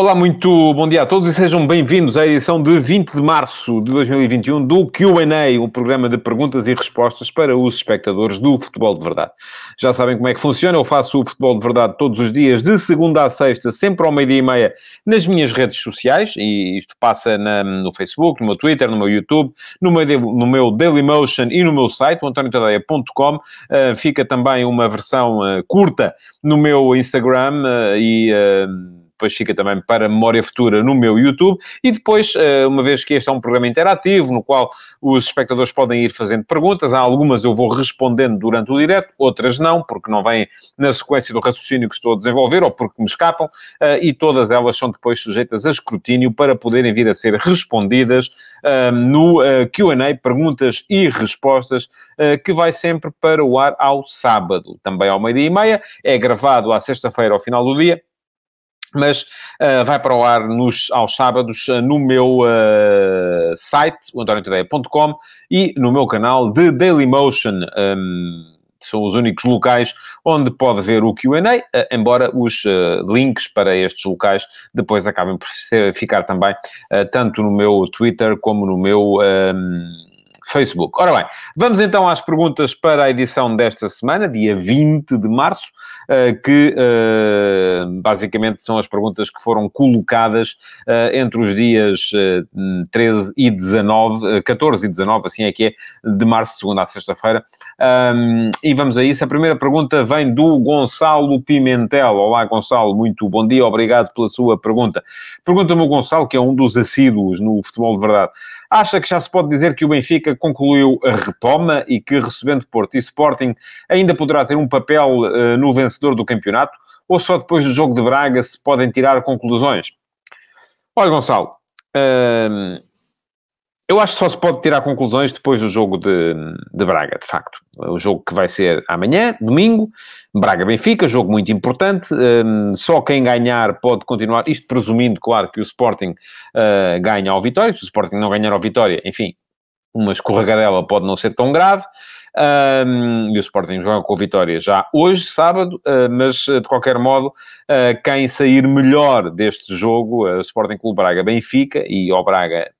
Olá, muito bom dia a todos e sejam bem-vindos à edição de 20 de março de 2021 do Q&A, o programa de perguntas e respostas para os espectadores do Futebol de Verdade. Já sabem como é que funciona, eu faço o Futebol de Verdade todos os dias, de segunda a sexta, sempre ao meio-dia e meia, nas minhas redes sociais, e isto passa na, no Facebook, no meu Twitter, no meu YouTube, no meu, no meu Dailymotion e no meu site, antoniotadeia.com. Uh, fica também uma versão uh, curta no meu Instagram uh, e depois fica também para memória futura no meu YouTube. E depois, eh, uma vez que este é um programa interativo, no qual os espectadores podem ir fazendo perguntas, há algumas eu vou respondendo durante o direto, outras não, porque não vêm na sequência do raciocínio que estou a desenvolver ou porque me escapam, eh, e todas elas são depois sujeitas a escrutínio para poderem vir a ser respondidas eh, no QA, perguntas e respostas, que vai sempre para o ar ao sábado, também ao meio-dia e meia. É gravado à sexta-feira ao final do dia mas uh, vai para o ar nos, aos sábados uh, no meu uh, site, o e no meu canal de Dailymotion. Um, são os únicos locais onde pode ver o Q&A, embora os links para estes locais depois acabem por ficar também tanto no meu Twitter como no meu... Um, Facebook. Ora bem, vamos então às perguntas para a edição desta semana, dia 20 de março, eh, que eh, basicamente são as perguntas que foram colocadas eh, entre os dias 13 e 19, 14 e 19, assim é que é, de março, segunda a sexta-feira. E vamos a isso. A primeira pergunta vem do Gonçalo Pimentel. Olá, Gonçalo, muito bom dia, obrigado pela sua pergunta. Pergunta-me o Gonçalo, que é um dos assíduos no futebol de verdade. Acha que já se pode dizer que o Benfica concluiu a retoma e que, recebendo Porto e Sporting, ainda poderá ter um papel uh, no vencedor do campeonato? Ou só depois do jogo de Braga se podem tirar conclusões? Olha, Gonçalo, uh, eu acho que só se pode tirar conclusões depois do jogo de, de Braga, de facto. O jogo que vai ser amanhã, domingo, Braga-Benfica, jogo muito importante. Um, só quem ganhar pode continuar, isto presumindo, claro, que o Sporting uh, ganha ao Vitória. Se o Sporting não ganhar ao Vitória, enfim, uma escorregadela pode não ser tão grave. Um, e o Sporting joga com a vitória já hoje, sábado, uh, mas de qualquer modo, uh, quem sair melhor deste jogo, uh, Sporting Clube Braga Benfica, e ao Braga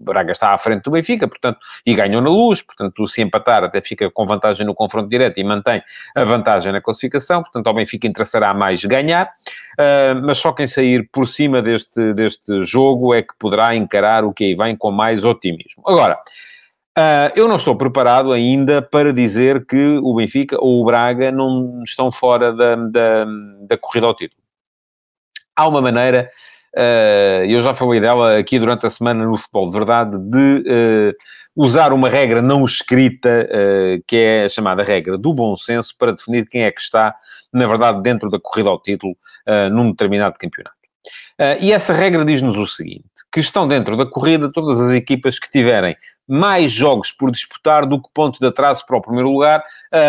Braga está à frente do Benfica, portanto, e ganhou na luz, portanto, se empatar até fica com vantagem no confronto direto e mantém a vantagem na classificação, portanto, ao Benfica interessará mais ganhar, uh, mas só quem sair por cima deste, deste jogo é que poderá encarar o que aí vem com mais otimismo. Agora, uh, eu não estou preparado ainda para dizer que o Benfica ou o Braga não estão fora da, da, da corrida ao título. Há uma maneira eu já falei dela aqui durante a semana no Futebol de Verdade, de uh, usar uma regra não escrita, uh, que é a chamada regra do bom senso, para definir quem é que está, na verdade, dentro da corrida ao título num determinado campeonato. e essa regra diz-nos o seguinte: que estão dentro da corrida todas as equipas que tiverem mais jogos por disputar do que pontos de atraso para o primeiro lugar,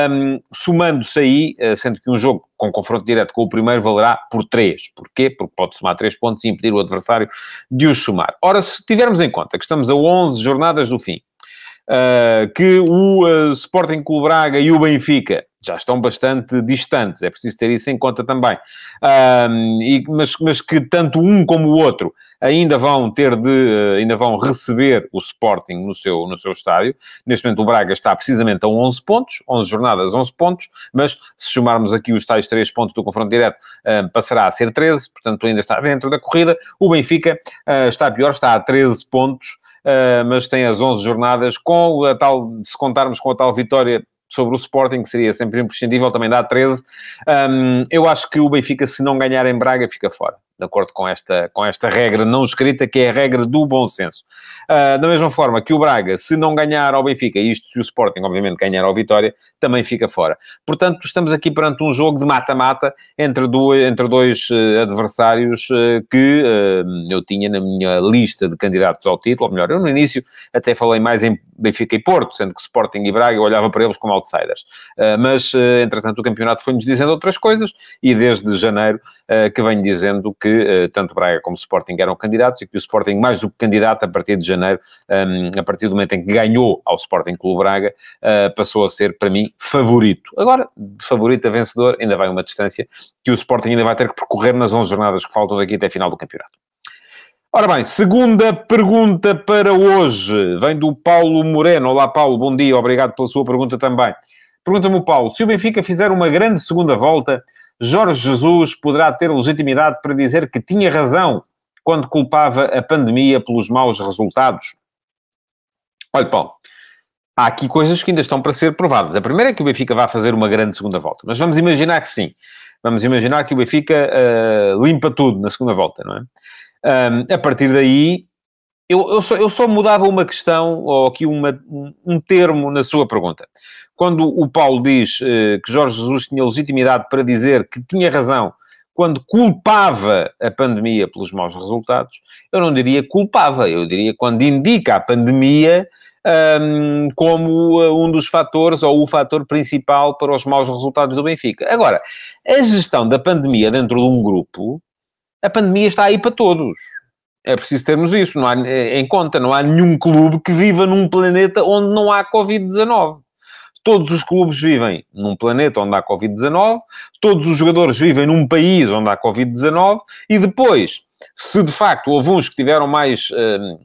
um, somando-se aí, eh, sendo que um jogo com confronto direto com o primeiro valerá por 3. Porquê? Porque pode somar 3 pontos e impedir o adversário de os somar. Ora, se tivermos em conta que estamos a 11 jornadas do fim, uh, que o uh, Sporting Clube Braga e o Benfica já estão bastante distantes, é preciso ter isso em conta também. Um, e, mas, mas que tanto um como o outro ainda vão ter de, uh, ainda vão receber o Sporting no seu, no seu estádio. Neste momento o Braga está precisamente a 11 pontos, 11 jornadas, 11 pontos, mas se somarmos aqui os tais 3 pontos do confronto direto, uh, passará a ser 13, portanto ainda está dentro da corrida. O Benfica uh, está pior, está a 13 pontos, Uh, mas tem as 11 jornadas, com a tal, se contarmos com a tal vitória sobre o Sporting, que seria sempre imprescindível, também dá 13. Um, eu acho que o Benfica, se não ganhar em Braga, fica fora de acordo com esta, com esta regra não escrita, que é a regra do bom senso. Uh, da mesma forma que o Braga, se não ganhar ao Benfica, isto se o Sporting, obviamente, ganhar ao Vitória, também fica fora. Portanto, estamos aqui perante um jogo de mata-mata entre, entre dois uh, adversários uh, que eu tinha na minha lista de candidatos ao título, ou melhor, eu no início até falei mais em Benfica e Porto, sendo que Sporting e Braga eu olhava para eles como outsiders. mas, entretanto, o campeonato foi-nos dizendo outras coisas e desde janeiro que venho dizendo que que tanto Braga como Sporting eram candidatos e que o Sporting, mais do que candidato, a partir de janeiro, um, a partir do momento em que ganhou ao Sporting Clube Braga, passou a ser, para mim, favorito. Agora, de favorito a vencedor, ainda vai uma distância que o Sporting ainda vai ter que percorrer nas 11 jornadas que faltam daqui até a final do campeonato. Ora bem, segunda pergunta para hoje. Vem do Paulo Moreno. Olá, Paulo, bom dia. Obrigado pela sua pergunta também. Pergunta-me Paulo, se o Benfica fizer uma grande segunda volta, Jorge Jesus poderá ter legitimidade para dizer que tinha razão quando culpava a pandemia pelos maus resultados? Olha, Paulo, há aqui coisas que ainda estão para ser provadas. A primeira é que o Benfica vai fazer uma grande segunda volta, mas vamos imaginar que sim. Vamos imaginar que o Benfica uh, limpa tudo na segunda volta, não é? Um, a partir daí, eu, eu, só, eu só mudava uma questão, ou aqui uma, um termo na sua pergunta. Quando o Paulo diz uh, que Jorge Jesus tinha legitimidade para dizer que tinha razão quando culpava a pandemia pelos maus resultados, eu não diria culpava, eu diria quando indica a pandemia um, como uh, um dos fatores ou o fator principal para os maus resultados do Benfica. Agora, a gestão da pandemia dentro de um grupo a pandemia está aí para todos. É preciso termos isso há, eh, em conta. Não há nenhum clube que viva num planeta onde não há Covid-19. Todos os clubes vivem num planeta onde há Covid-19, todos os jogadores vivem num país onde há Covid-19, e depois, se de facto houve uns que tiveram mais uh,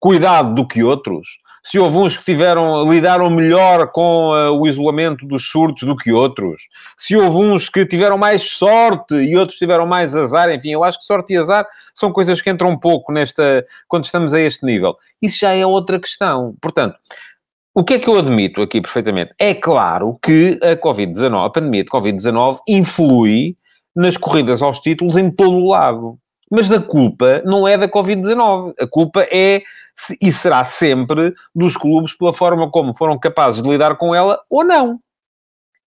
cuidado do que outros, se houve uns que tiveram, lidaram melhor com uh, o isolamento dos surtos do que outros, se houve uns que tiveram mais sorte e outros tiveram mais azar, enfim, eu acho que sorte e azar são coisas que entram um pouco nesta, quando estamos a este nível. Isso já é outra questão. Portanto, o que é que eu admito aqui perfeitamente? É claro que a Covid-19, a pandemia de Covid-19 influi nas corridas aos títulos em todo o lado. Mas a culpa não é da Covid-19. A culpa é e será sempre dos clubes pela forma como foram capazes de lidar com ela ou não.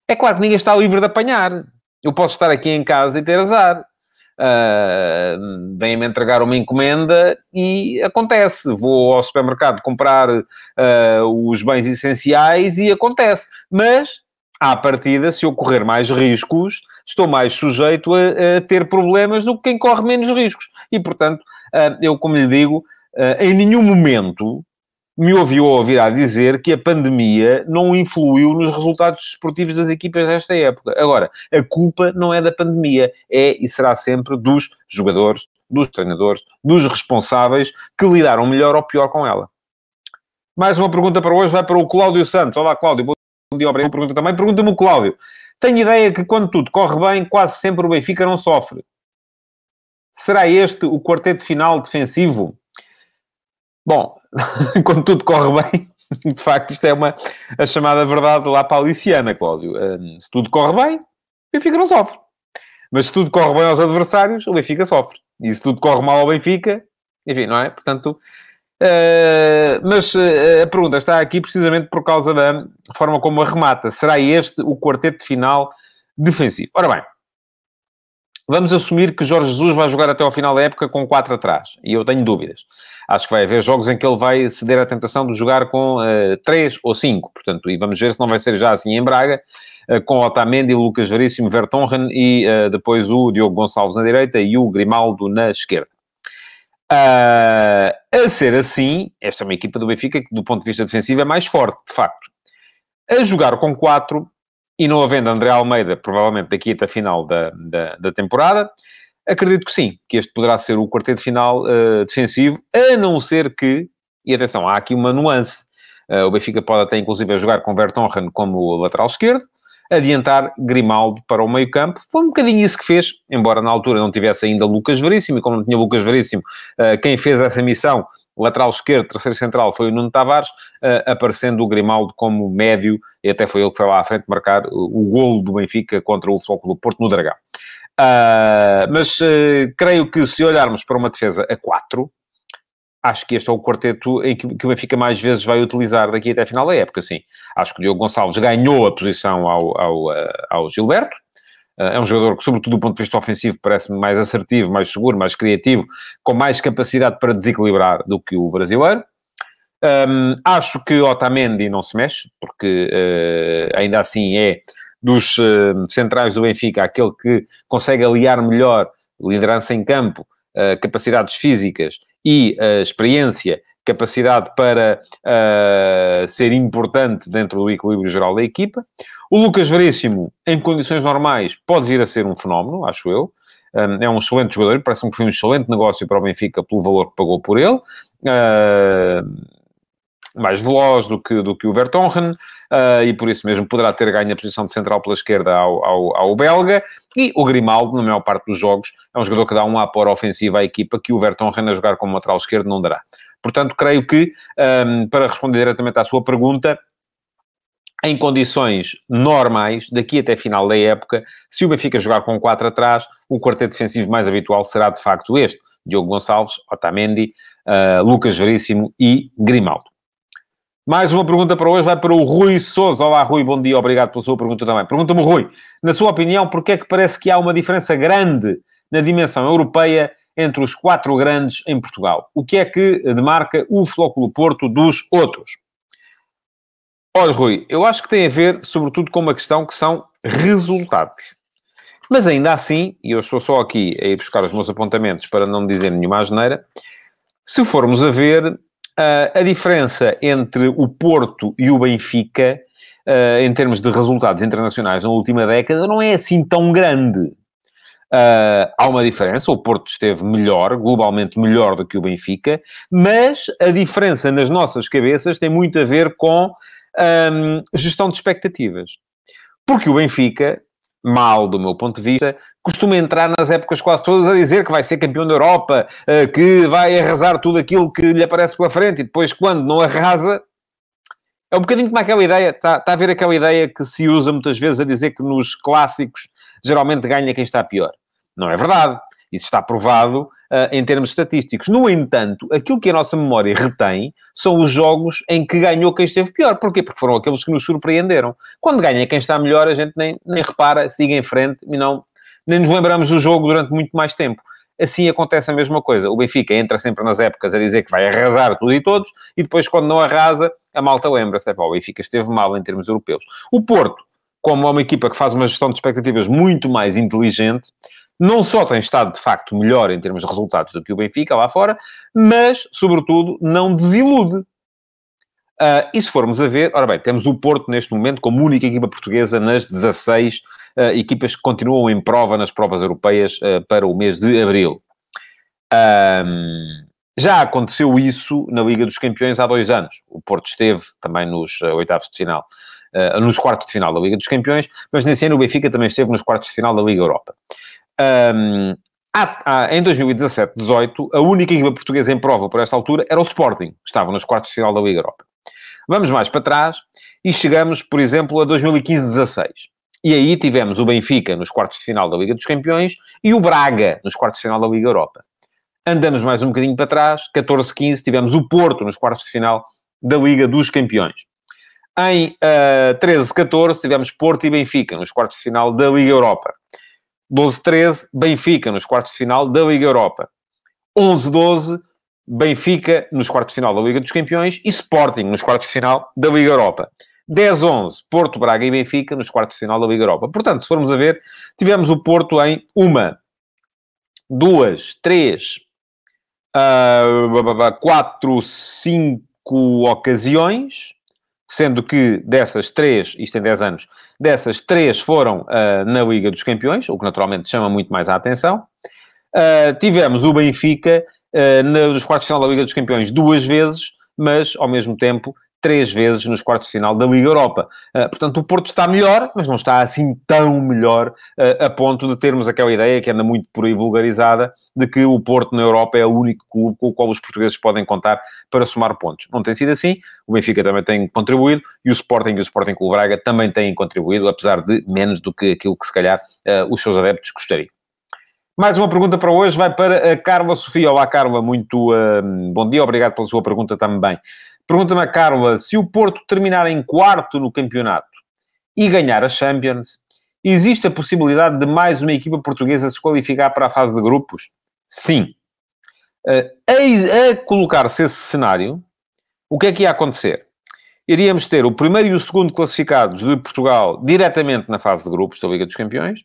É claro que ninguém está livre de apanhar. Eu posso estar aqui em casa e ter azar. Uh, Vêm-me entregar uma encomenda e acontece. Vou ao supermercado comprar uh, os bens essenciais e acontece. Mas, à partida, se eu correr mais riscos, estou mais sujeito a, a ter problemas do que quem corre menos riscos. E, portanto, uh, eu, como lhe digo, em nenhum momento me ouviu ouvir a dizer que a pandemia não influiu nos resultados desportivos das equipas desta época. Agora, a culpa não é da pandemia, é e será sempre dos jogadores, dos treinadores, dos responsáveis que lidaram melhor ou pior com ela. Mais uma pergunta para hoje vai para o Cláudio Santos. Olá, Cláudio. Bom dia, obrigado. Pergunta também. Pergunta-me Cláudio. Tenho ideia que quando tudo corre bem, quase sempre o Benfica não sofre. Será este o quarteto final defensivo? Bom, quando tudo corre bem, de facto, isto é uma, a chamada verdade lá paliciana, Cláudio. Um, se tudo corre bem, o Benfica não sofre. Mas se tudo corre bem aos adversários, o Benfica sofre. E se tudo corre mal ao Benfica, enfim, não é? Portanto, uh, mas uh, a pergunta está aqui precisamente por causa da forma como a remata. Será este o quarteto final defensivo? Ora bem, vamos assumir que Jorge Jesus vai jogar até ao final da época com quatro atrás. E eu tenho dúvidas acho que vai haver jogos em que ele vai ceder à tentação de jogar com uh, três ou cinco, portanto, e vamos ver se não vai ser já assim em Braga, uh, com Otamendi, Lucas Veríssimo, Vertonghen e uh, depois o Diogo Gonçalves na direita e o Grimaldo na esquerda. a ser assim, esta é uma equipa do Benfica que, do ponto de vista defensivo, é mais forte, de facto. A jogar com quatro, e não havendo André Almeida, provavelmente daqui até a final da, da, da temporada, Acredito que sim, que este poderá ser o quarteto final uh, defensivo, a não ser que, e atenção, há aqui uma nuance. Uh, o Benfica pode até, inclusive, jogar com Vertonghen como lateral esquerdo, adiantar Grimaldo para o meio campo. Foi um bocadinho isso que fez, embora na altura não tivesse ainda Lucas Veríssimo, e como não tinha Lucas Veríssimo, uh, quem fez essa missão, lateral esquerdo, terceiro central, foi o Nuno Tavares, aparecendo o Grimaldo como médio, e até foi ele que foi lá à frente marcar o, golo do Benfica contra o Futebol do Porto no Dragão. Uh, mas uh, creio que se olharmos para uma defesa a 4, acho que este é o quarteto em que, que o Benfica mais vezes vai utilizar daqui até a final da época, sim. Acho que o Diogo Gonçalves ganhou a posição ao, ao, uh, ao Gilberto. É um jogador que, sobretudo do ponto de vista ofensivo, parece-me mais assertivo, mais seguro, mais criativo, com mais capacidade para desequilibrar do que o brasileiro. Um, acho que Otamendi não se mexe, porque ainda assim é dos uh, centrais do Benfica, aquele que consegue aliar melhor liderança em campo, uh, capacidades físicas e uh, experiência, capacidade para uh, ser importante dentro do equilíbrio geral da equipa. O Lucas Veríssimo, em condições normais, pode vir a ser um fenómeno, acho eu. Um, é um excelente jogador, parece-me que foi um excelente negócio para o Benfica pelo valor que pagou por ele. Uh, mais veloz do que, do que o Vertonghen, uh, e por isso mesmo poderá ter ganho a posição de central pela esquerda ao, ao, ao, belga. E o Grimaldo, na maior parte dos jogos, é um jogador que dá um apoio ofensivo à equipa que o Vertonghen a jogar como lateral esquerdo não dará. Portanto, creio que, para responder diretamente à sua pergunta, em condições normais, daqui até final da época, se o Benfica jogar com 4 atrás, o quarteto defensivo mais habitual será de facto este: Diogo Gonçalves, Otamendi, uh, Lucas Veríssimo e Grimaldo. Mais uma pergunta para hoje vai para o Rui Souza. Olá, Rui, bom dia, obrigado pela sua pergunta também. Pergunta-me, Rui, na sua opinião, porquê é que parece que há uma diferença grande na dimensão europeia entre os quatro grandes em Portugal? O que é que demarca o Flóculo Porto dos outros? Olha, Rui, eu acho que tem a ver, sobretudo, com uma questão que são resultados. Mas ainda assim, e eu estou só aqui a ir buscar os meus apontamentos para não dizer nenhuma asneira, se formos a ver, Uh, a diferença entre o Porto e o Benfica, uh, em termos de resultados internacionais na última década, não é assim tão grande. Uh, há uma diferença, o Porto esteve melhor, globalmente melhor do que o Benfica, mas a diferença nas nossas cabeças tem muito a ver com um, gestão de expectativas. Porque o Benfica, mal do meu ponto de vista, costuma entrar nas épocas quase todas a dizer que vai ser campeão da Europa, eh, que vai arrasar tudo aquilo que lhe aparece pela frente e depois, quando não arrasa, é um bocadinho como aquela ideia, está, está a ver aquela ideia que se usa muitas vezes a dizer que nos clássicos geralmente ganha quem está pior. Não é verdade. Isso está provado uh, em termos estatísticos. No entanto, aquilo que a nossa memória retém são os jogos em que ganhou quem esteve pior. Porquê? Porque foram aqueles que nos surpreenderam. Quando ganha quem está melhor, a gente nem, nem repara, siga em frente e não nem nos lembramos do jogo durante muito mais tempo. Assim acontece a mesma coisa. O Benfica entra sempre nas épocas a dizer que vai arrasar tudo e todos, e depois, quando não arrasa, a malta lembra-se. É, o Benfica esteve mal em termos europeus. O Porto, como é uma equipa que faz uma gestão de expectativas muito mais inteligente, não só tem estado de facto melhor em termos de resultados do que o Benfica lá fora, mas, sobretudo, não desilude. Uh, e se formos a ver, ora bem, temos o Porto neste momento como única equipa portuguesa nas 16 uh, equipas que continuam em prova nas provas europeias uh, para o mês de abril. Um, já aconteceu isso na Liga dos Campeões há dois anos. O Porto esteve também nos oitavos de final, nos quartos de final da Liga dos Campeões, mas nesse ano o Benfica também esteve nos quartos de final da Liga Europa. Um, há, há, em 2017-18, a única equipa portuguesa em prova por esta altura era o Sporting, estava nos quartos de final da Liga Europa. Vamos mais para trás e chegamos, por exemplo, a 2015-16. E aí tivemos o Benfica nos quartos de final da Liga dos Campeões e o Braga nos quartos de final da Liga Europa. Andamos mais um bocadinho para trás, 14-15, tivemos o Porto nos quartos de final da Liga dos Campeões. Em uh, eh, 13-14 tivemos Porto e Benfica nos quartos de final da Liga Europa. 12-13, Benfica nos quartos de final da Liga Europa. 11-12, Benfica nos quartos de final da Liga dos Campeões e Sporting nos quartos de final da Liga Europa. 10-11, Porto, Braga e Benfica nos quartos de final da Liga Europa. Portanto, se formos a ver, tivemos o Porto em uma, duas, três, uh, quatro, cinco ocasiões, sendo que dessas três, isto em 10 anos, dessas três foram uh, na Liga dos Campeões, o que naturalmente chama muito mais a atenção. Uh, tivemos o Benfica uh, nos quartos de final da Liga dos Campeões duas vezes, mas ao mesmo tempo três vezes nos quartos de final da Liga Europa. Uh, portanto, o Porto está melhor, mas não está assim tão melhor uh, a ponto de termos aquela ideia que anda muito por aí vulgarizada de que o Porto na Europa é o único clube com o qual os portugueses podem contar para somar pontos. Não tem sido assim, o Benfica também tem contribuído e o Sporting e o Sporting Clube Braga também têm contribuído, apesar de menos do que aquilo que se calhar uh, os seus adeptos gostariam. Mais uma pergunta para hoje vai para a Carla Sofia. Olá, Carla, muito uh, bom dia, obrigado pela sua pergunta também. Pergunta-me a Carla, se o Porto terminar em quarto no campeonato e ganhar a Champions, existe a possibilidade de mais uma equipa portuguesa se qualificar para a fase de grupos? Sim. Uh, a, a colocar-se esse cenário, o que é que ia acontecer? Iríamos ter o primeiro e o segundo classificados de Portugal diretamente na fase de grupos da Liga dos Campeões,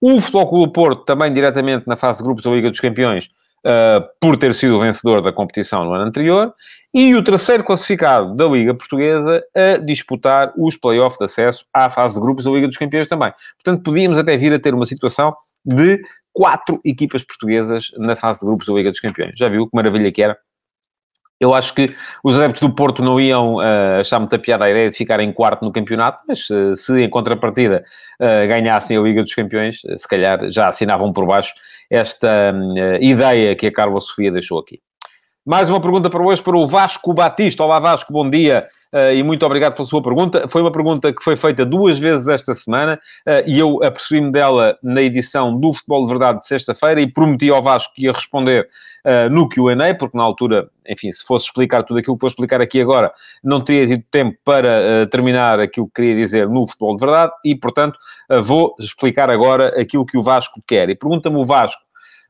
O Futebol Clube Porto também diretamente na fase de grupos da Liga dos Campeões, uh, por ter sido o vencedor da competição no ano anterior. E o terceiro classificado da Liga Portuguesa a disputar os playoffs de acesso à fase de grupos da Liga dos Campeões também. Portanto, podíamos até vir a ter uma situação de quatro equipas portuguesas na fase de grupos da Liga dos Campeões. Já viu que maravilha que era? Eu acho que os adeptos do Porto não iam uh, achar muita piada a ideia de ficar em quarto no campeonato, mas uh, se em contrapartida uh, ganhassem a Liga dos Campeões, se calhar já assinavam por baixo esta ideia que a Carla Sofia deixou aqui. Mais uma pergunta para hoje para o Vasco Batista. Olá Vasco, bom dia uh, e muito obrigado pela sua pergunta. Foi uma pergunta que foi feita duas vezes esta semana uh, e eu apercebi-me dela na edição do Futebol de Verdade de sexta-feira e prometi ao Vasco que ia responder uh, no Q&A, porque na altura, enfim, se fosse explicar tudo aquilo que vou explicar aqui agora, não teria tido tempo para terminar aquilo que queria dizer no Futebol de Verdade e, portanto, vou explicar agora aquilo que o Vasco quer. E pergunta-me o Vasco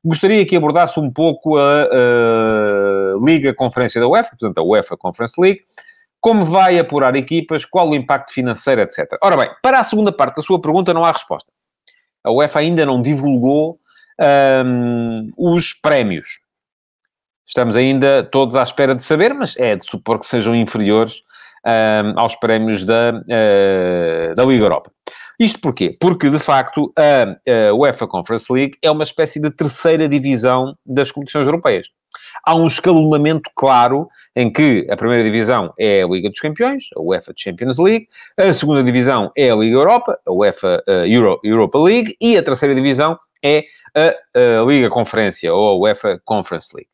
Gostaria que abordasse um pouco a, a Liga Conferência da UEFA, portanto, a UEFA Conference League, como vai apurar equipas, qual o impacto financeiro, etc. Ora bem, para a segunda parte da sua pergunta não há resposta. A UEFA ainda não divulgou um, os prémios. Estamos ainda todos à espera de saber, mas é de supor que sejam inferiores um, aos prémios da, uh, da Liga Europa. Isto porquê? Porque, de facto, a, a UEFA Conference League é uma espécie de terceira divisão das competições europeias. Há um escalonamento claro em que a primeira divisão é a Liga dos Campeões, a UEFA Champions League, a segunda divisão é a Liga Europa, a UEFA Euro, Europa League, e a terceira divisão é a, a Liga Conferência, ou a UEFA Conference League.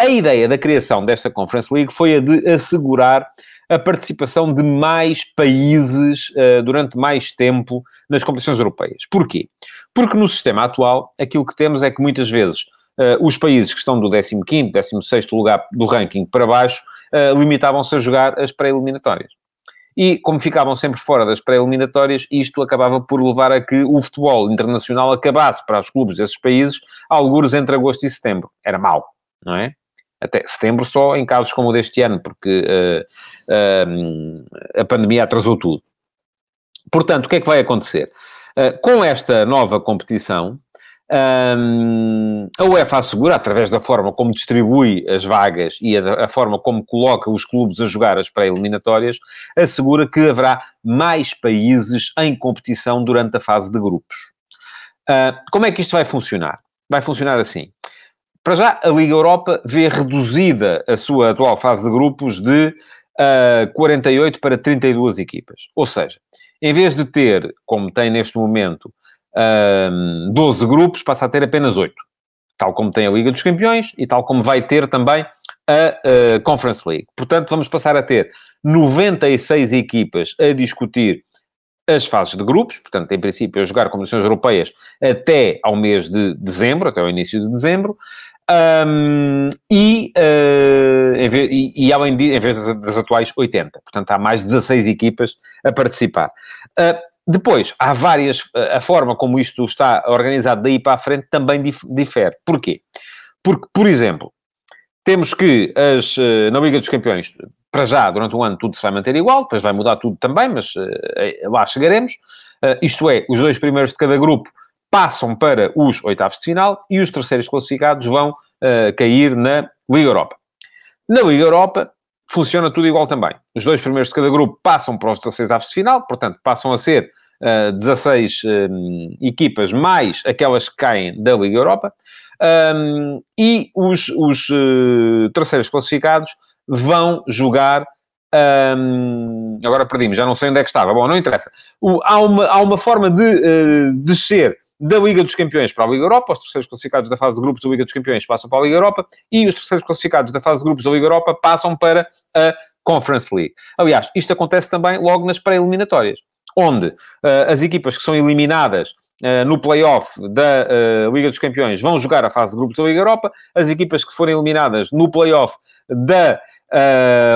A ideia da criação desta Conference League foi a de assegurar a participação de mais países uh, durante mais tempo nas competições europeias. Porquê? Porque no sistema atual, aquilo que temos é que muitas vezes uh, os países que estão do 15º, 16º lugar do ranking para baixo, uh, limitavam-se a jogar as pré-eliminatórias. E, como ficavam sempre fora das pré-eliminatórias, isto acabava por levar a que o futebol internacional acabasse para os clubes desses países, alguns entre agosto e setembro. Era mau, não é? Até setembro só em casos como o deste ano, porque uh, uh, a pandemia atrasou tudo. Portanto, o que é que vai acontecer? Uh, com esta nova competição, um, a UEFA assegura, através da forma como distribui as vagas e a, a forma como coloca os clubes a jogar as pré-eliminatórias, assegura que haverá mais países em competição durante a fase de grupos. como é que isto vai funcionar? Vai funcionar assim. Para já, a Liga Europa vê reduzida a sua atual fase de grupos de uh, ah, 48 para 32 equipas. Ou seja, em vez de ter, como tem neste momento, uh, ah, 12 grupos, passa a ter apenas 8. Tal como tem a Liga dos Campeões e tal como vai ter também a uh, Conference League. Portanto, vamos passar a ter 96 equipas a discutir as fases de grupos, portanto, em princípio, a jogar competições europeias até ao mês de dezembro, até ao início de dezembro, um, e, uh, e, e, além de, em vez das, das, atuais 80. Portanto, há mais 16 equipas a participar. Uh, depois, há várias... A forma como isto está organizado daí para a frente também dif, difere. Porquê? Porque, por exemplo, temos que as, ah, na Liga dos Campeões, para já, durante o ano, tudo se vai manter igual, depois vai mudar tudo também, mas uh, lá chegaremos. Uh, isto é, os dois primeiros de cada grupo passam para os oitavos de final e os terceiros classificados vão uh, cair na Liga Europa. Na Liga Europa funciona tudo igual também. Os dois primeiros de cada grupo passam para os terceiros oitavos de final, portanto, passam a ser uh, 16 um, equipas mais aquelas que caem da Liga Europa. Um, e os, os uh, terceiros classificados vão jogar um, agora perdimos, já não sei onde é que estava. Bom, não interessa. O, há, uma, há uma forma de uh, descer da Liga dos Campeões para a Liga Europa, os terceiros classificados da fase de grupos da Liga dos Campeões passam para a Liga Europa e os terceiros classificados da fase de grupos da Liga Europa passam para a Conference League. Aliás, isto acontece também logo nas pré-eliminatórias, onde uh, as equipas que são eliminadas uh, no play-off da uh, Liga dos Campeões vão jogar a fase de grupos da Liga Europa, as equipas que forem eliminadas no play-off da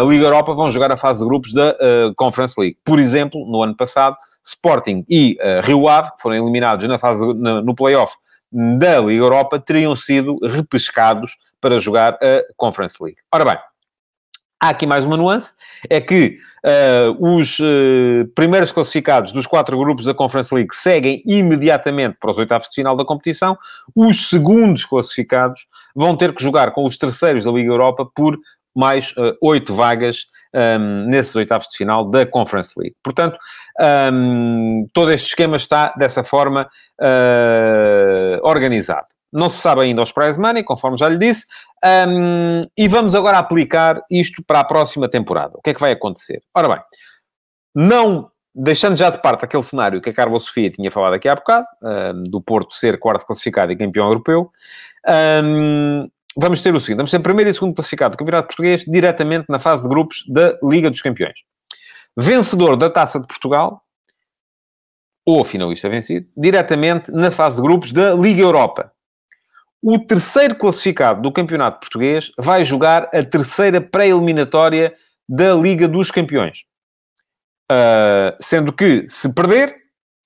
Liga Europa vão jogar a fase de grupos da Conference League. Por exemplo, no ano passado, Sporting e uh, Rio Ave, que foram eliminados na fase, na, no play-off da Liga Europa, teriam sido repescados para jogar a Conference League. Ora bem, Há aqui mais uma nuance, é que uh, os uh, primeiros classificados dos quatro grupos da Conference League seguem imediatamente para os oitavos de final da competição, os segundos classificados vão ter que jogar com os terceiros da Liga Europa por mais uh, oito vagas um, nesses oitavos de final da Conference League. Portanto, um, todo este esquema está dessa forma organizado. Não se sabe ainda os prize money, conforme já lhe disse. Um, e vamos agora aplicar isto para a próxima temporada. O que é que vai acontecer? Ora bem, não deixando já de parte aquele cenário que a Carla Sofia tinha falado aqui há bocado, um, do Porto ser quarto classificado e campeão europeu, um, vamos ter o seguinte: vamos ter primeiro e segundo classificado do Campeonato Português diretamente na fase de grupos da Liga dos Campeões. Vencedor da Taça de Portugal, ou finalista vencido, diretamente na fase de grupos da Liga Europa. O terceiro classificado do Campeonato Português vai jogar a terceira pré-eliminatória da Liga dos Campeões. Uh, sendo que, se perder,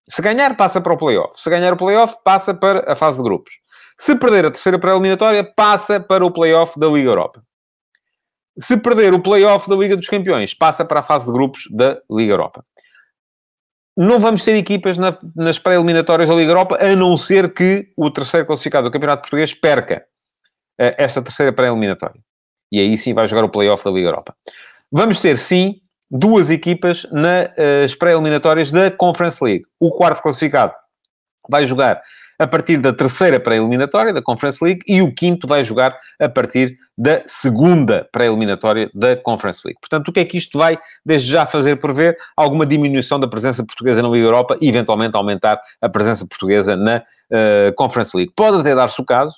se ganhar, passa para o playoff. Se ganhar o playoff, passa para a fase de grupos. Se perder a terceira pré-eliminatória, passa para o playoff da Liga Europa. Se perder o playoff da Liga dos Campeões, passa para a fase de grupos da Liga Europa não vamos ter equipas na, nas pré-eliminatórias da Liga Europa, a não ser que o terceiro classificado do Campeonato Português perca uh, terceira pré-eliminatória. E aí sim vai jogar o play-off da Liga Europa. Vamos ter, sim, duas equipas nas pré-eliminatórias da Conference League. O quarto classificado vai jogar a partir da terceira pré-eliminatória da Conference League e o quinto vai jogar a partir da segunda pré-eliminatória da Conference League. Portanto, o que é que isto vai, desde já, fazer prever? Alguma diminuição da presença portuguesa na Liga Europa e, eventualmente, aumentar a presença portuguesa na uh, Conference League. Pode até dar-se o caso,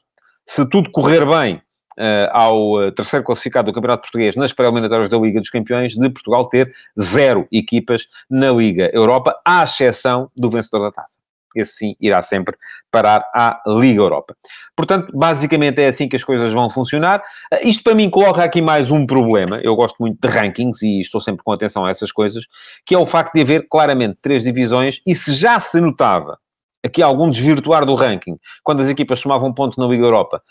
se tudo correr bem Uh, ao eh, terceiro classificado do Campeonato Português nas pré-eliminatórias da Liga dos Campeões, de Portugal ter zero equipas na Liga Europa, à exceção do vencedor da taça esse sim irá sempre parar à Liga Europa. Portanto, basicamente é assim que as coisas vão funcionar. Ah, isto para mim coloca aqui mais um problema. Eu gosto muito de rankings e estou sempre com atenção a essas coisas, que é o facto de haver claramente três divisões e se já se notava aqui algum desvirtuar do ranking, quando as equipas somavam pontos na Liga Europa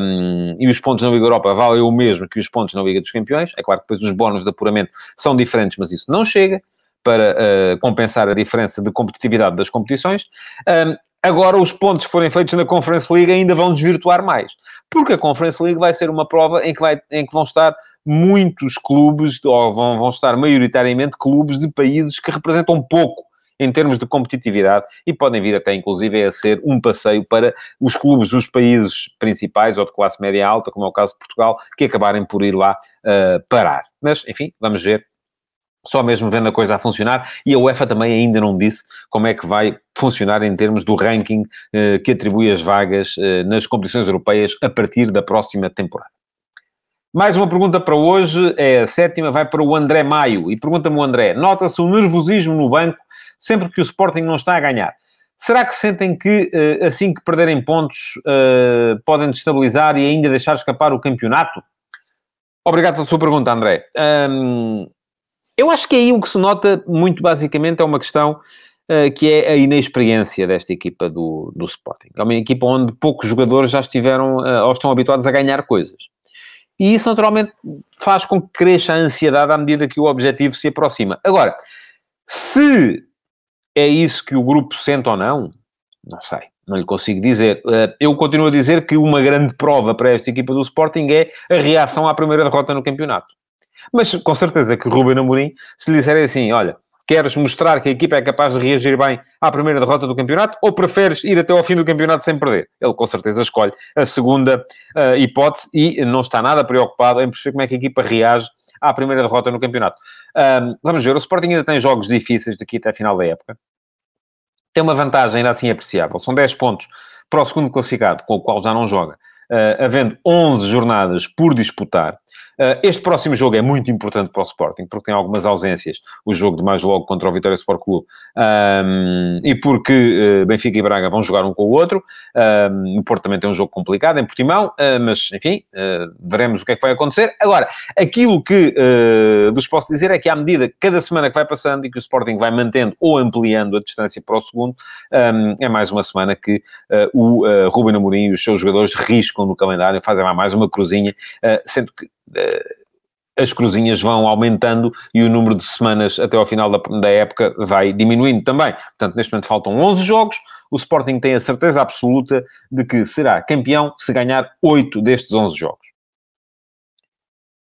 um, e os pontos na Liga Europa valem o mesmo que os pontos na Liga dos Campeões, é claro que depois os bónus de apuramento são diferentes, mas isso não chega para uh, compensar a diferença de competitividade das competições. Um, agora, os pontos que forem feitos na Conference League ainda vão desvirtuar mais, porque a Conference League vai ser uma prova em que, vai, em que vão estar muitos clubes, ou vão, vão estar maioritariamente clubes de países que representam pouco em termos de competitividade e podem vir até, inclusive, a ser um passeio para os clubes dos países principais ou de classe média alta, como é o caso de Portugal, que acabarem por ir lá uh, parar. Mas, enfim, vamos ver só mesmo vendo a coisa a funcionar, e a UEFA também ainda não disse como é que vai funcionar em termos do ranking eh, que atribui as vagas eh, nas competições europeias a partir da próxima temporada. Mais uma pergunta para hoje, é a sétima, vai para o André Maio, e pergunta-me o André, nota-se o nervosismo no banco sempre que o Sporting não está a ganhar. Será que sentem que, eh, assim que perderem pontos, eh, podem destabilizar e ainda deixar escapar o campeonato? Obrigado pela sua pergunta, André. Um, eu acho que aí o que se nota, muito basicamente, é uma questão uh, que é a inexperiência desta equipa do, do Sporting. É uma equipa onde poucos jogadores já estiveram uh, ou estão habituados a ganhar coisas. E isso, naturalmente, faz com que cresça a ansiedade à medida que o objetivo se aproxima. Agora, se é isso que o grupo sente ou não, não sei, não lhe consigo dizer. Eh, eu continuo a dizer que uma grande prova para esta equipa do Sporting é a reação à primeira derrota no campeonato. Mas com certeza que o Ruben Amorim, se lhe disserem assim, olha, queres mostrar que a equipa é capaz de reagir bem à primeira derrota do campeonato ou preferes ir até ao fim do campeonato sem perder? Ele com certeza escolhe a segunda uh, hipótese e não está nada preocupado em perceber como é que a equipa reage à primeira derrota no campeonato. Um, vamos ver, o Sporting ainda tem jogos difíceis daqui até a final da época. Tem uma vantagem ainda assim apreciável. São 10 pontos para o segundo classificado, com o qual já não joga. Uh, havendo 11 jornadas por disputar, este próximo jogo é muito importante para o Sporting, porque tem algumas ausências. O jogo de mais logo contra o Vitória Sport Clube. Um, e porque uh, Benfica e Braga vão jogar um com o outro. Um, o Porto também tem um jogo complicado em Portimão, uh, mas, enfim, veremos o que é que vai acontecer. Agora, aquilo que vos posso dizer é que à medida que cada semana que vai passando e que o Sporting vai mantendo ou ampliando a distância para o segundo, um, é mais uma semana que o uh, Ruben Amorim e os seus jogadores riscam no calendário, fazem lá mais uma cruzinha, sendo que as cruzinhas vão aumentando e o número de semanas até ao final da, da, época vai diminuindo também. Portanto, neste momento faltam 11 jogos. O Sporting tem a certeza absoluta de que será campeão se ganhar 8 destes 11 jogos.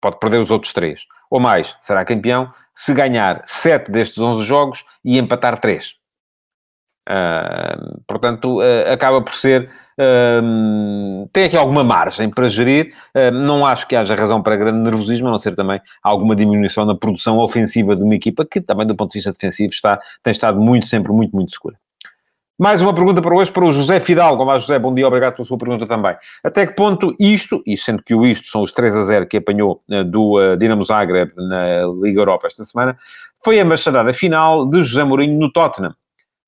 Pode perder os outros 3. Ou mais, será campeão se ganhar 7 destes 11 jogos e empatar 3. Uh, portanto, uh, acaba por ser tem aqui alguma margem para gerir. Uh, não acho que haja razão para grande nervosismo, a não ser também alguma diminuição na produção ofensiva de uma equipa que também, do ponto de vista defensivo, está, tem estado muito, sempre muito, muito segura. Mais uma pergunta para hoje para o José Fidalgo. Olá, José, bom dia, obrigado pela sua pergunta também. Até que ponto isto, e sendo que o isto são os 3 a 0 que apanhou uh, do uh, Dinamo Zagreb na Liga Europa esta semana, foi a machadada final de José Mourinho no Tottenham,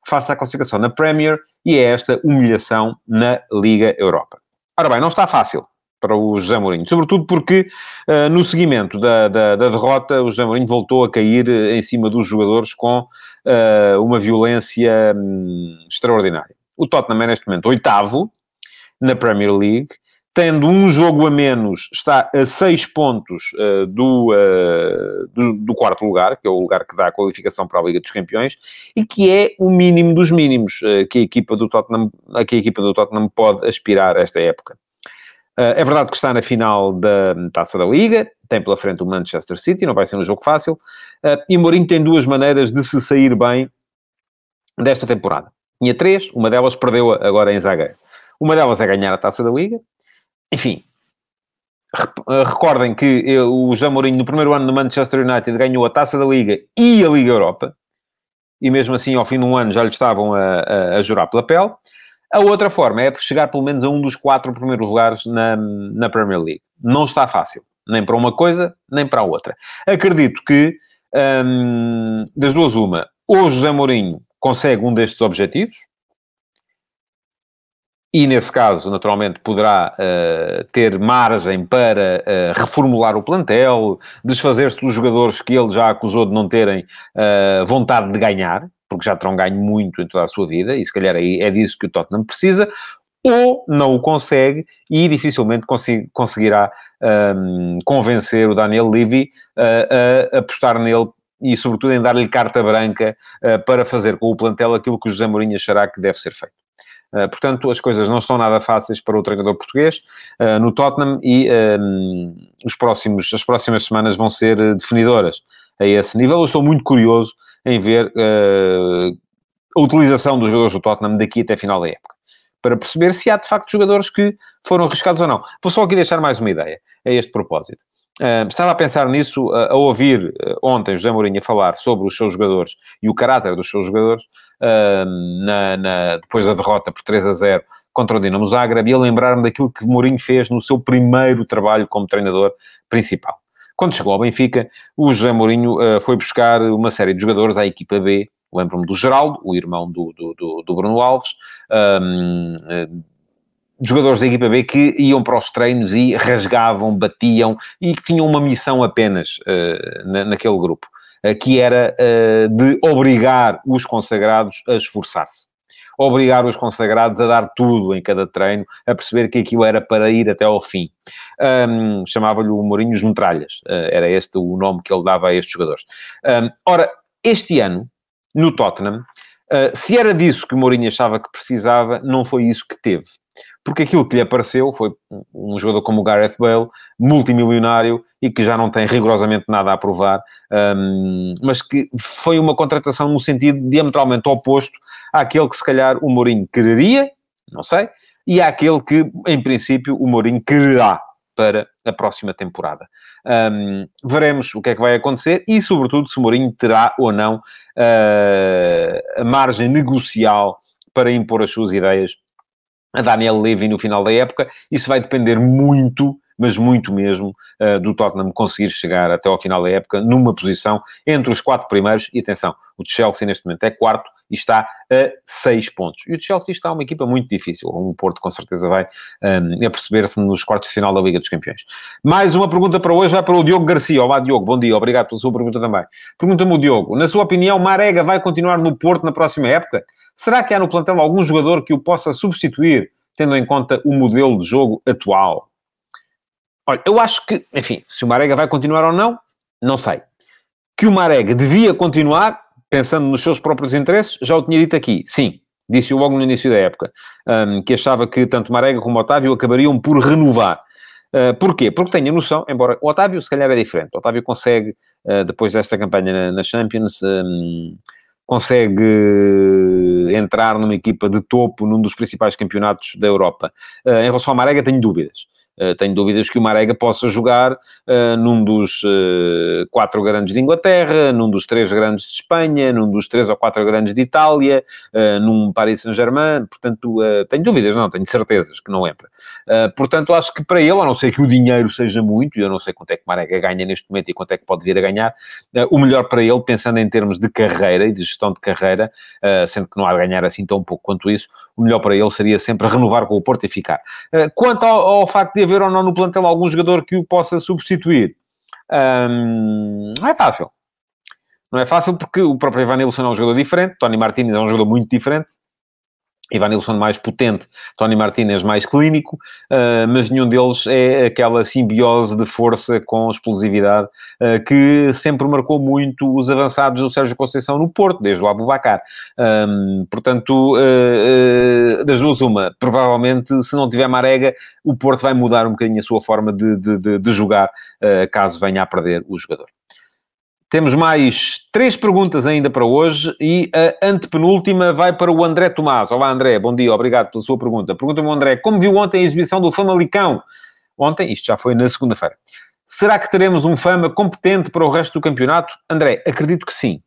face à classificação na Premier e é esta humilhação na Liga Europa. Ora bem, não está fácil para o José Mourinho, sobretudo porque uh, no seguimento da, da, da, derrota o José Mourinho voltou a cair eh, em cima dos jogadores com uh, uma violência um, extraordinária. O Tottenham é neste momento oitavo na Premier League, tendo um jogo a menos, está a seis pontos uh, do, uh, do, do, quarto lugar, que é o lugar que dá a qualificação para a Liga dos Campeões, e que é o mínimo dos mínimos uh, que, a equipa do Tottenham, a que a equipa do Tottenham pode aspirar esta época. é verdade que está na final da Taça da Liga, tem pela frente o Manchester City, não vai ser um jogo fácil, e Mourinho tem duas maneiras de se sair bem desta temporada. Tinha três, uma delas perdeu agora em Zagueiro. Uma delas é ganhar a Taça da Liga, enfim, eh, recordem que o José Mourinho, no primeiro ano do Manchester United, ganhou a Taça da Liga e a Liga Europa. E mesmo assim, ao fim de um ano, já lhe estavam a, a, a jurar pela pele. A outra forma é chegar pelo menos a um dos quatro primeiros lugares na, na Premier League. Não está fácil. Nem para uma coisa, nem para a outra. Acredito que, hum, das duas uma, ou José Mourinho consegue um destes objetivos, e nesse caso, naturalmente, poderá uh, ter margem para uh, reformular o plantel, desfazer-se dos jogadores que ele já acusou de não terem uh, vontade de ganhar, porque já terão ganho muito em toda a sua vida, e se calhar aí é disso que o Tottenham precisa, ou não o consegue e dificilmente conseguirá um, convencer o Daniel Levy a apostar nele e, sobretudo, em dar-lhe carta branca para fazer com o plantel aquilo que o José Mourinho achará que deve ser feito. Uh, portanto, as coisas não estão nada fáceis para o treinador português uh, no Tottenham e uh, os próximos, as próximas semanas vão ser definidoras a esse nível. Eu estou muito curioso em ver a utilização dos jogadores do Tottenham daqui até final da época, para perceber se há de facto jogadores que foram arriscados ou não. Vou só aqui deixar mais uma ideia a este propósito. Uh, estava a pensar nisso, uh, a ouvir uh, ontem José Mourinho falar sobre os seus jogadores e o caráter dos seus jogadores, na, na, depois da derrota por 3 a 0 contra o Dinamo Zagreb, e a lembrar-me daquilo que Mourinho fez no seu primeiro trabalho como treinador principal. Quando chegou ao Benfica, o José Mourinho foi buscar uma série de jogadores à equipa B, lembro-me do Geraldo, o irmão do, do, do, do Bruno Alves, um, jogadores da equipa B que iam para os treinos e rasgavam, batiam e que tinham uma missão apenas uh, na, naquele grupo, uh, que era uh, de obrigar os consagrados a esforçar-se. Obrigar os consagrados a dar tudo em cada treino, a perceber que aquilo era para ir até ao fim. Um, Chamava-lhe o Mourinho os metralhas, era este o nome que ele dava a estes jogadores. Um, ora, este ano, no Tottenham, se era disso que Mourinho achava que precisava, não foi isso que teve porque aquilo que lhe apareceu foi um jogador como o Gareth Bale, multimilionário e que já não tem rigorosamente nada a provar, um, mas que foi uma contratação no sentido diametralmente oposto àquele que se calhar o Mourinho quereria, não sei, e àquele que, em princípio, o Mourinho quererá para a próxima temporada. Um, veremos o que é que vai acontecer e, sobretudo, se o Mourinho terá ou não uh, a margem negocial para impor as suas ideias a Daniel Levy no final da época. Isso vai depender muito, mas muito mesmo, uh, do Tottenham conseguir chegar até ao final da época numa posição entre os quatro primeiros. E atenção, o Chelsea neste momento é quarto e está a seis pontos. E o Chelsea está uma equipa muito difícil. O Porto com certeza vai um, a perceber-se nos quartos de final da Liga dos Campeões. Mais uma pergunta para hoje, vai para o Diogo Garcia. Olá, Diogo, bom dia, obrigado pela sua pergunta também. Pergunta-me o Diogo, na sua opinião, Marega vai continuar no Porto na próxima época? Será que há no plantel algum jogador que o possa substituir, tendo em conta o modelo de jogo atual? Olha, eu acho que, enfim, se o Marega vai continuar ou não, não sei. Que o Marega devia continuar, pensando nos seus próprios interesses, já o tinha dito aqui. Sim, disse-o logo no início da época, um, que achava que tanto Marega como Otávio acabariam por renovar. Uh, porquê? Porque tenho a noção, embora o Otávio se calhar é diferente. O Otávio consegue, uh, depois desta campanha na, na Champions, um, consegue entrar numa equipa de topo num dos principais campeonatos da Europa. Uh, em relação ao Marega, tenho dúvidas. Uh, tenho dúvidas que o Marega possa jogar uh, num dos uh, quatro grandes de Inglaterra, num dos três grandes de Espanha, num dos três ou quatro grandes de Itália, num Paris Saint-Germain. Portanto, tenho dúvidas, não, tenho certezas que não entra. portanto, acho que para ele, a não ser que o dinheiro seja muito, e eu não sei quanto é que o Marega ganha neste momento e quanto é que pode vir a ganhar, o melhor para ele, pensando em termos de carreira e de gestão de carreira, sendo que não há de ganhar assim tão pouco quanto isso, o melhor para ele seria sempre renovar com o Porto e ficar. quanto ao, ao facto de haver ou não no plantel algum jogador que o possa substituir? Não é fácil. Não é fácil porque o próprio Ivan Nilsson é um jogador diferente, Tony Martínez é um jogador muito diferente, Ivan Nilsson mais potente, Tony Martinez mais clínico, uh, mas nenhum deles é aquela simbiose de força com explosividade uh, que sempre marcou muito os avançados do Sérgio Conceição no Porto, desde o Abubacar. Um, portanto, uh, das duas uma, provavelmente se não tiver Marega, o Porto vai mudar um bocadinho a sua forma de, de, de, de jogar, caso venha a perder o jogador. Temos mais três perguntas ainda para hoje e a antepenúltima vai para o André Tomás. Olá, André, bom dia, obrigado pela sua pergunta. Pergunta-me, André, como viu ontem a exibição do Famalicão? Ontem, isto já foi na segunda-feira. Será que teremos um Fama competente para o resto do campeonato? André, acredito que sim.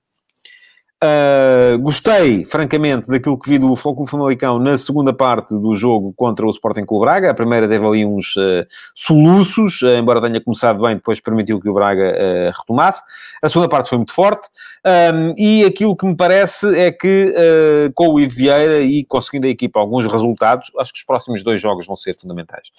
Uh, gostei, francamente, daquilo que vi do Futebol Famalicão na segunda parte do jogo contra o Sporting Clube Braga. A primeira teve ali uns uh, soluços, uh, embora tenha começado bem, depois permitiu que o Braga retomasse. A segunda parte foi muito forte. Um, e aquilo que me parece é que com o Ivo Vieira e conseguindo a equipa alguns resultados, acho que os próximos dois jogos vão ser fundamentais.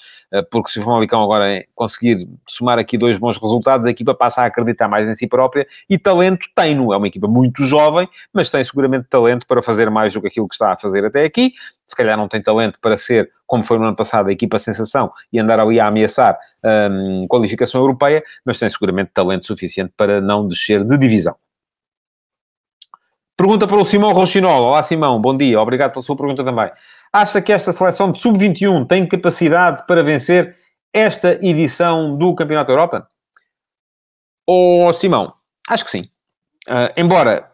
porque se o Famalicão agora conseguir somar aqui dois bons resultados, a equipa passa a acreditar mais em si própria e talento tem-no. É uma equipa muito jovem mas tem seguramente talento para fazer mais do que aquilo que está a fazer até aqui. Se calhar não tem talento para ser, como foi no ano passado, a equipa sensação e andar ali a ameaçar um, qualificação europeia, mas tem seguramente talento suficiente para não descer de divisão. Pergunta para o Simão Rochinol. Olá, Simão, bom dia. Obrigado pela sua pergunta também. Acha que esta seleção de sub-21 tem capacidade para vencer esta edição do Campeonato da Europa? Ou, oh, Simão, acho que sim. Uh, embora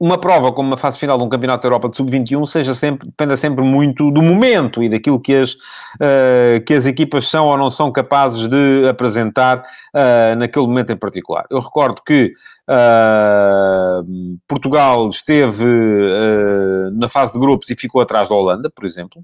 uma prova como uma fase final de um Campeonato da Europa de Sub-21 seja sempre, dependa sempre muito do momento e daquilo que as, uh, que as equipas são ou não são capazes de apresentar uh, naquele momento em particular. Eu recordo que uh, Portugal esteve na fase de grupos e ficou atrás da Holanda, por exemplo.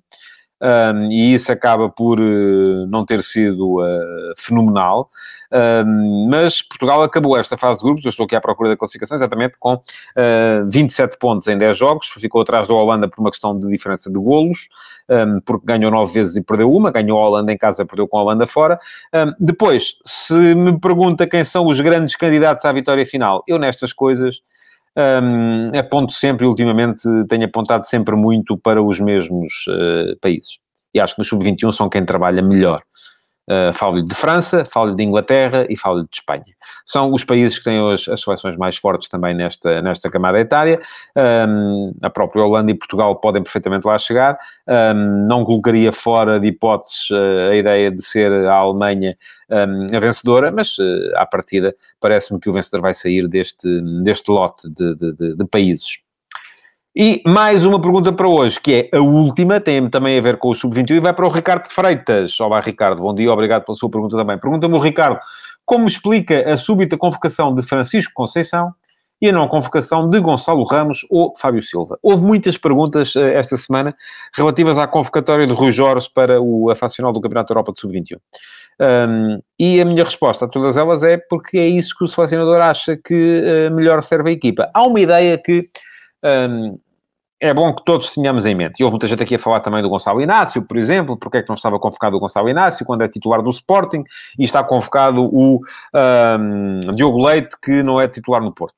Um, e isso acaba por uh, não ter sido uh, fenomenal. Um, mas Portugal acabou esta fase de grupos, eu estou aqui à procura da classificação, exatamente com uh, ah, 27 pontos em 10 jogos, ficou atrás da Holanda por uma questão de diferença de golos, um, porque ganhou 9 vezes e perdeu uma, ganhou a Holanda em casa, perdeu com a Holanda fora. depois, se me pergunta quem são os grandes candidatos à vitória final, eu nestas coisas um, aponto sempre, ultimamente, tenho apontado sempre muito para os mesmos uh, países. E acho que no Sub-21 são quem trabalha melhor. Uh, falo-lhe de França, falo-lhe de Inglaterra e falo-lhe de Espanha. São os países que têm as, as seleções mais fortes também nesta, nesta camada etária. Um, a própria Holanda e Portugal podem perfeitamente lá chegar. Um, não colocaria fora de hipóteses uh, a ideia de ser a Alemanha um, a vencedora, mas uh, à partida parece-me que o vencedor vai sair deste, deste lote de, de, de, de países. E mais uma pergunta para hoje, que é a última, tem também a ver com o Sub-21 e vai para o Ricardo Freitas. Olá, Ricardo, bom dia, obrigado pela sua pergunta também. Pergunta-me o Ricardo, como explica a súbita convocação de Francisco Conceição e a não convocação de Gonçalo Ramos ou Fábio Silva? Houve muitas perguntas uh, esta semana relativas à convocatória de Rui Jorge para o, a do Campeonato Europa de Sub-21. Um, e a minha resposta a todas elas é porque é isso que o selecionador acha que uh, melhor serve a equipa. Há uma ideia que um, é bom que todos tenhamos em mente. E houve muita gente aqui a falar também do Gonçalo Inácio, por exemplo, porque é que não estava convocado o Gonçalo Inácio quando é titular do Sporting e está convocado o um, Diogo Leite, que não é titular no Porto.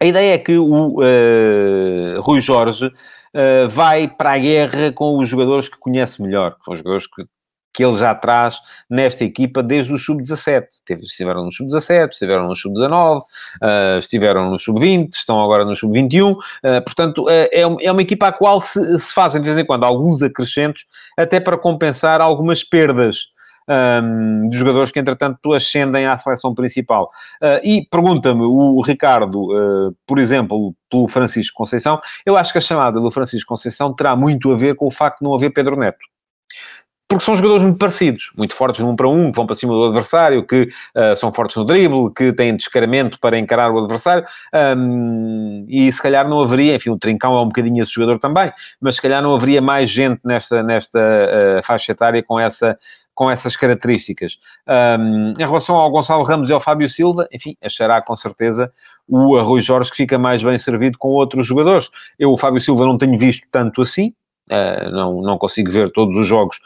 A ideia é que o uh, Rui Jorge uh, vai para a guerra com os jogadores que conhece melhor, que são os jogadores que que ele já traz nesta equipa desde o sub-17. Estiveram no sub-17, estiveram no sub-19, uh, estiveram no sub-20, estão agora no sub-21. Uh, portanto, uh, é, é, uma equipa à qual se, se fazem de vez em quando alguns acrescentos, até para compensar algumas perdas. Um, de jogadores que, entretanto, ascendem à seleção principal. E pergunta-me o Ricardo, por exemplo, pelo Francisco Conceição, eu acho que a chamada do Francisco Conceição terá muito a ver com o facto de não haver Pedro Neto porque são jogadores muito parecidos, muito fortes 1 para 1, que vão para cima do adversário, que uh, são fortes no drible, que têm descaramento para encarar o adversário, um, e se calhar não haveria, enfim, o Trincão é um bocadinho esse jogador também, mas se calhar não haveria mais gente nesta, nesta uh, faixa etária com essa com essas características. Um, em relação ao Gonçalo Ramos e ao Fábio Silva, enfim, achará com certeza o Rui Jorge que fica mais bem servido com outros jogadores. Eu o Fábio Silva não tenho visto tanto assim, não, não consigo ver todos os jogos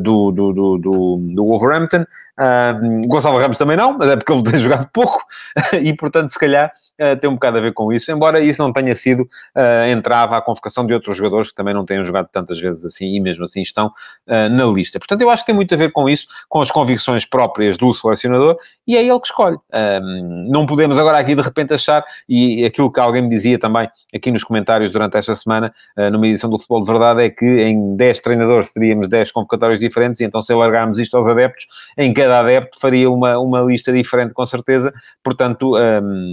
do, do, do, do, do Wolverhampton. Uh, Gonçalo Ramos também não, mas é porque ele tem jogado pouco e, portanto, se calhar uh, tem um bocado a ver com isso, embora isso não tenha sido uh, entrava à convocação de outros jogadores que também não tenham jogado tantas vezes assim e mesmo assim estão uh, na lista. Portanto, eu acho que tem muito a ver com isso, com as convicções próprias do selecionador e é ele que escolhe. não podemos agora aqui de repente achar, e aquilo que alguém me dizia também aqui nos comentários durante esta semana, numa edição do Futebol de Verdade, é que em 10 treinadores teríamos 10 convocatórios diferentes e então se alargarmos isto aos adeptos, em cada adepto faria uma, uma lista diferente com certeza, portanto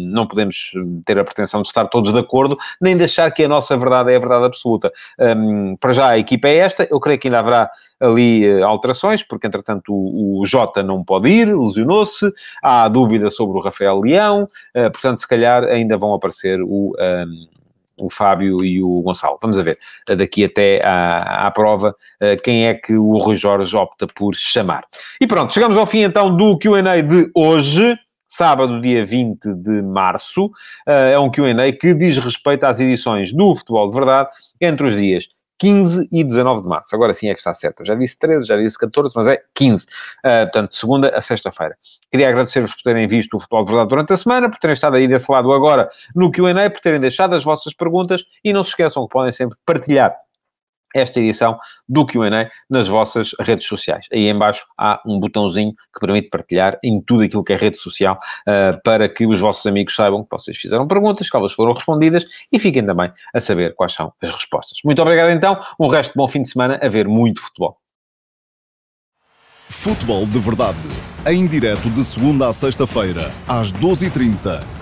não podemos ter a pretensão de estar todos de acordo, nem de achar que a nossa verdade é a verdade absoluta. Um, para já a equipa é esta, eu creio que ainda haverá ali uh, alterações, porque entretanto o, o Jota não pode ir, lesionou-se, há dúvida sobre o Rafael Leão, uh, portanto se calhar ainda vão aparecer o... Um, o Fábio e o Gonçalo. Vamos a ver, daqui até à, à prova, uh, quem é que o Rui Jorge opta por chamar. E pronto, chegamos ao fim então do Q&A de hoje sábado, dia 20 de março. Uh, é um QA que diz respeito às edições do Futebol de Verdade entre os dias 15 e 19 de março. Agora sim é que está certo. Eu já disse 13, já disse 14, mas é 15. Uh, ah, portanto, segunda a sexta-feira. Queria agradecer-vos por terem visto o Futebol de Verdade durante a semana, por terem estado aí desse lado agora no Q&A, por terem deixado as vossas perguntas e não se esqueçam que podem sempre partilhar esta edição do Q&A nas vossas redes sociais. Aí embaixo há um botãozinho que permite partilhar em tudo aquilo que é rede social uh, para que os vossos amigos saibam que vocês fizeram perguntas, que elas foram respondidas e fiquem também a saber quais são as respostas. Muito obrigado então, um resto de bom fim de semana a ver muito futebol. Futebol de Verdade, em direto de segunda a sexta-feira, às 12h30